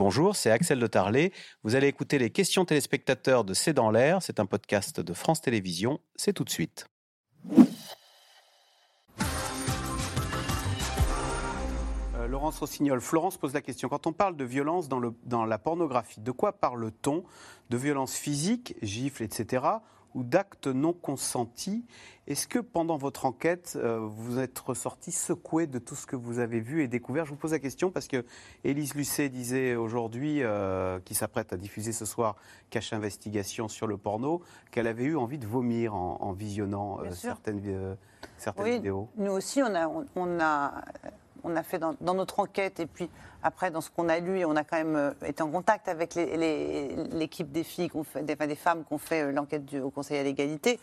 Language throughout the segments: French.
Bonjour, c'est Axel de Tarlet. Vous allez écouter les questions téléspectateurs de C'est dans l'air. C'est un podcast de France Télévisions. C'est tout de suite. Euh, Laurence Rossignol, Florence pose la question. Quand on parle de violence dans, le, dans la pornographie, de quoi parle-t-on? De violence physique, gifles, etc. ou d'actes non consentis. Est-ce que pendant votre enquête, euh, vous êtes ressorti secoué de tout ce que vous avez vu et découvert? Je vous pose la question parce que Élise Lucet disait aujourd'hui, euh, qui s'apprête à diffuser ce soir Cache Investigation sur le porno, qu'elle avait eu envie de vomir en, en visionnant euh, certaines, euh, certaines Oui, vidéos. Nous aussi, on a, on, on a, on a fait dans, notre enquête et puis après dans ce qu'on a lu, on a quand même euh, été en contact avec l'équipe des filles, qu'on fait, des, femmes qui ont fait euh, l'enquête au Conseil à l'égalité.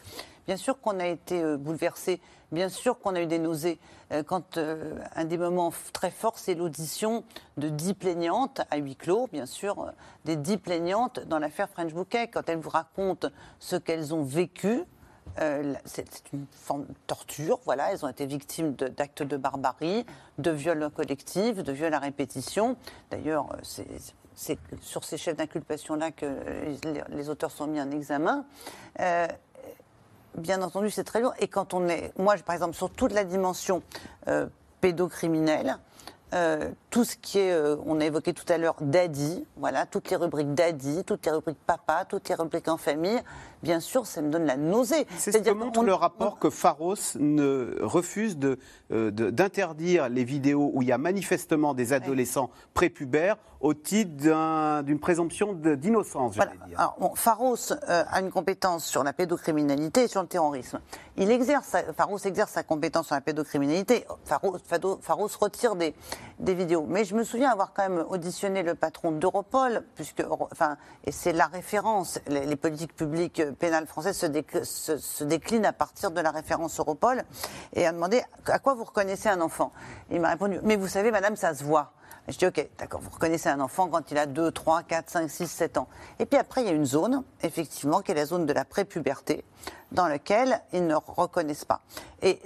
Bien sûr qu'on a été euh, bouleversés, bien sûr qu'on a eu des nausées. Quand un des moments très forts, c'est l'audition de dix plaignantes à huis clos, bien sûr, des dix plaignantes dans l'affaire French Bouquet, quand elles vous racontent ce qu'elles ont vécu, euh, c'est une forme de torture. Voilà, elles ont été victimes d'actes de, barbarie, de viols collectifs, de viols à répétition. D'ailleurs, euh, c'est sur ces chefs d'inculpation-là que les, les auteurs sont mis en examen. Euh, bien entendu, c'est très lourd. Et quand on est, moi, par exemple, sur toute la dimension euh, pédocriminelle, euh, tout ce qui est, euh, on a évoqué tout à l'heure, daddy, voilà, toutes les rubriques daddy, toutes les rubriques papa, toutes les rubriques en famille, bien sûr, ça me donne la nausée. C'est ce que montre le rapport que Pharos ne refuse de, euh, de- d'interdire les vidéos où il y a manifestement des adolescents prépubères au titre d'un- d'une présomption de- d'innocence, Voilà. j'allais dire. Alors, bon, Pharos euh, a une compétence sur la pédocriminalité et sur le terrorisme. Il exerce, Pharos exerce sa compétence sur la pédocriminalité. Pharos, Pharos retire des, des vidéos. Mais je me souviens avoir quand même auditionné le patron d'Europol, puisque, enfin, et c'est la référence. Les, politiques publiques pénales françaises se, déc- se- se déclinent à partir de la référence Europol, et a demandé à quoi vous reconnaissez un enfant? Il m'a répondu, mais vous savez, madame, ça se voit. Je dis, ok, d'accord, vous reconnaissez un enfant quand il a 2, 3, 4, 5, 6, 7 ans. Et puis après, il y a une zone, effectivement, qui est la zone de la prépuberté, dans laquelle ils ne reconnaissent pas. Et,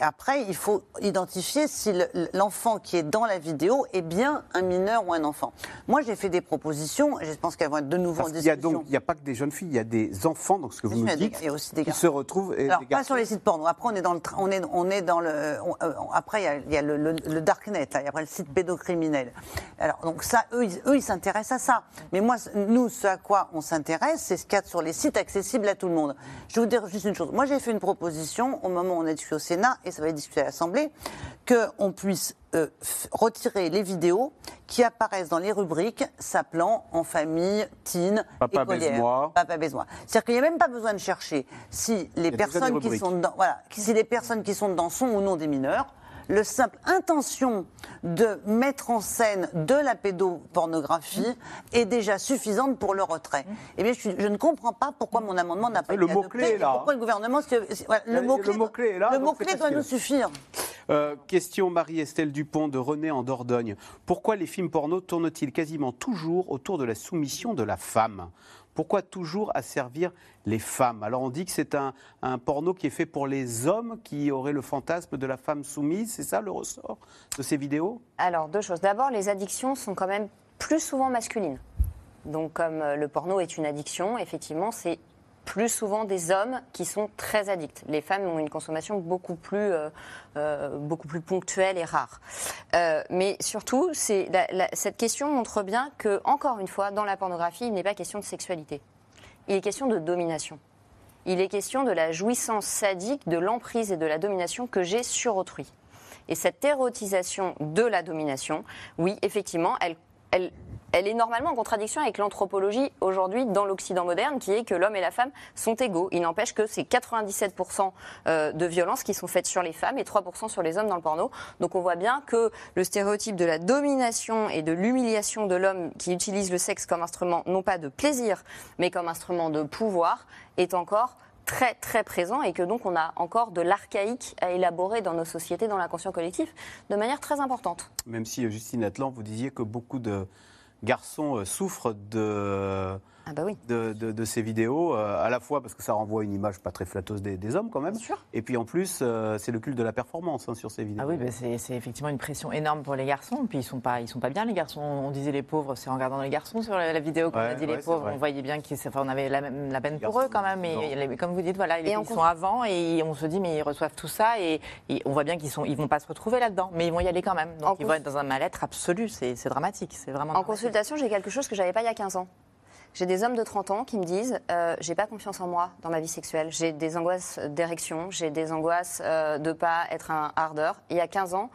après, il faut identifier si le- l'enfant qui est dans la vidéo est bien un mineur ou un enfant. Moi, j'ai fait des propositions, et je pense qu'elles vont être de nouveau Parce en qu'il y a donc, il n'y a pas que des jeunes filles, il y a des enfants, donc ce que vous nous il des- dites, il a aussi des qui se retrouvent. et Alors, des pas sur les sites porno. Après, on est dans le, on est, on est dans le, on- euh, après, il y a, il y a le, le- le darknet, là, il y a après le site pédocriminel. Alors, donc ça, eux, ils, eux, ils s'intéressent à ça. Mais moi, nous, ce à quoi on s'intéresse, c'est ce qu'il y a sur les sites accessibles à tout le monde. Je vous dire juste une chose. Moi, j'ai fait une proposition au moment où on a discuté au Sénat, et ça va être discuté à l'Assemblée, qu'on puisse euh, retirer les vidéos qui apparaissent dans les rubriques s'appelant en famille, teen, Papa écolière. Papa baise-moi. C'est-à-dire qu'il n'y a même pas besoin de chercher si les personnes qui sont dedans, voilà, si les personnes qui sont dedans sont ou non des mineurs. Le simple intention de mettre en scène de la pédopornographie est déjà suffisante pour le retrait. Eh bien, je, suis- je ne comprends pas pourquoi mon amendement n'a pas Le été adopté est là, et pourquoi hein. le gouvernement... voilà, Le- mot-clé c'est doit nous suffire. Euh, question Marie-Estelle Dupont de René en Dordogne. Pourquoi les films porno tournent-ils quasiment toujours autour de la soumission de la femme? Pourquoi toujours asservir les femmes? Alors on dit que c'est un, un porno qui est fait pour les hommes qui auraient le fantasme de la femme soumise. C'est ça le ressort de ces vidéos? Alors, deux choses. D'abord, les addictions sont quand même plus souvent masculines. Donc, comme euh, le porno est une addiction, effectivement, c'est plus souvent des hommes qui sont très addicts. Les femmes ont une consommation beaucoup plus, euh, euh, beaucoup plus ponctuelle et rare. Euh, mais surtout, cette question montre bien que, encore une fois, dans la pornographie, il n'est pas question de sexualité. Il est question de domination. Il est question de la jouissance sadique, de l'emprise et de la domination que j'ai sur autrui. Et cette érotisation de la domination, oui, effectivement, elle, elle est normalement en contradiction avec l'anthropologie aujourd'hui dans l'Occident moderne, qui est que l'homme et la femme sont égaux. Il n'empêche que c'est 97% euh, de violences qui sont faites sur les femmes et 3% sur les hommes dans le porno. Donc on voit bien que le stéréotype de la domination et de l'humiliation de l'homme qui utilise le sexe comme instrument, non pas de plaisir, mais comme instrument de pouvoir, est encore très très présent et que donc on a encore de l'archaïque à élaborer dans nos sociétés, dans l'inconscient collectif, de manière très importante. Même si, euh, Justine Atlan, vous disiez que beaucoup de garçons euh, souffrent de Ah bah oui. de, de- de ces vidéos, euh, à la fois parce que ça renvoie une image pas très flatteuse des, des hommes quand même, et puis en plus, euh, c'est le culte de la performance hein, sur ces vidéos. Ah oui, bah, c'est effectivement une pression énorme pour les garçons. Puis ils sont pas, ils sont pas bien les garçons. On disait les pauvres, c'est en regardant les garçons sur la, la vidéo qu'on Ouais, a dit ouais, les pauvres. vrai. On voyait bien qu'ils, enfin, on avait la, la peine pour eux quand même. Et les- comme vous dites, voilà, ils, sont avant et on se dit mais ils reçoivent tout ça et, et on voit bien qu'ils sont, ils vont pas se retrouver là-dedans, mais ils vont y aller quand même. En Donc ils cons- vont être dans un mal-être absolu. C'est c'est dramatique. C'est vraiment. En dramatique. consultation, j'ai quelque chose que j'avais pas il y a 15 ans. J'ai des hommes de 30 ans qui me disent euh, j'ai pas confiance en moi dans ma vie sexuelle. J'ai des angoisses d'érection, j'ai des angoisses euh, de pas être un hardeur. Il y a 15 ans,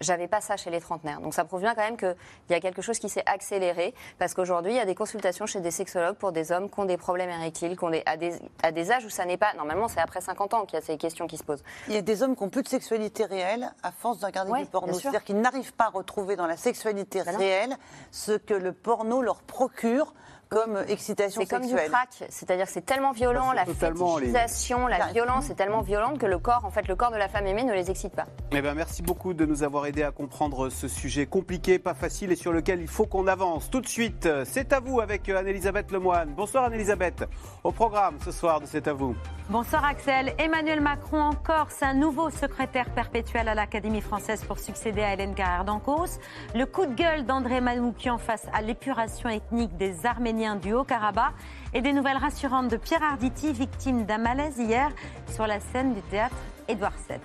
j'avais pas ça chez les trentenaires. Donc ça prouve bien quand même qu'il y a quelque chose qui s'est accéléré parce qu'aujourd'hui, il y a des consultations chez des sexologues pour des hommes qui ont des problèmes érectiles, qui ont des, à, des, à des âges où ça n'est pas. Normalement, c'est après 50 ans qu'il y a ces questions qui se posent. Il y a des hommes qui n'ont plus de sexualité réelle à force de regarder Ouais, du porno. C'est-à-dire qu'ils n'arrivent pas à retrouver dans la sexualité réelle ce que le porno leur procure comme excitation C'est comme du crack, c'est-à-dire que c'est tellement violent, la les- fétichisation, la violence est tellement violente que le corps, en fait, le corps de la femme aimée ne les excite pas. Eh ben, merci beaucoup de nous avoir aidé à comprendre ce sujet compliqué, pas facile et sur lequel il faut qu'on avance. Tout de suite, c'est à vous avec Anne-Elisabeth Lemoine. Bonsoir Anne-Elisabeth. Au programme ce soir de C'est à vous. Bonsoir Axel. Emmanuel Macron en Corse, un nouveau secrétaire perpétuel à l'Académie française pour succéder à Hélène Carrère d'Ancos. Le coup de gueule d'André Manoukian face à l'épuration ethnique des Arméniens du Haut-Karabakh. Et des nouvelles rassurantes de Pierre Arditi, victime d'un malaise hier sur la scène du théâtre Édouard VII.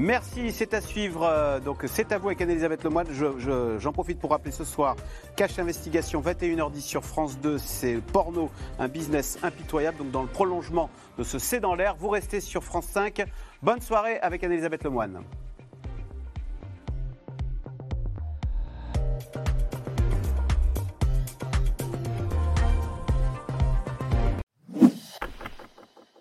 Merci, c'est à suivre. euh, Donc c'est à vous avec Anne-Elisabeth Lemoine. Je- je- J'en profite pour rappeler ce soir Cache Investigation, 21h10 sur France 2. C'est porno, un business impitoyable. Donc dans le prolongement de ce C'est dans l'air, vous restez sur France 5. Bonne soirée avec Anne-Elisabeth Lemoine.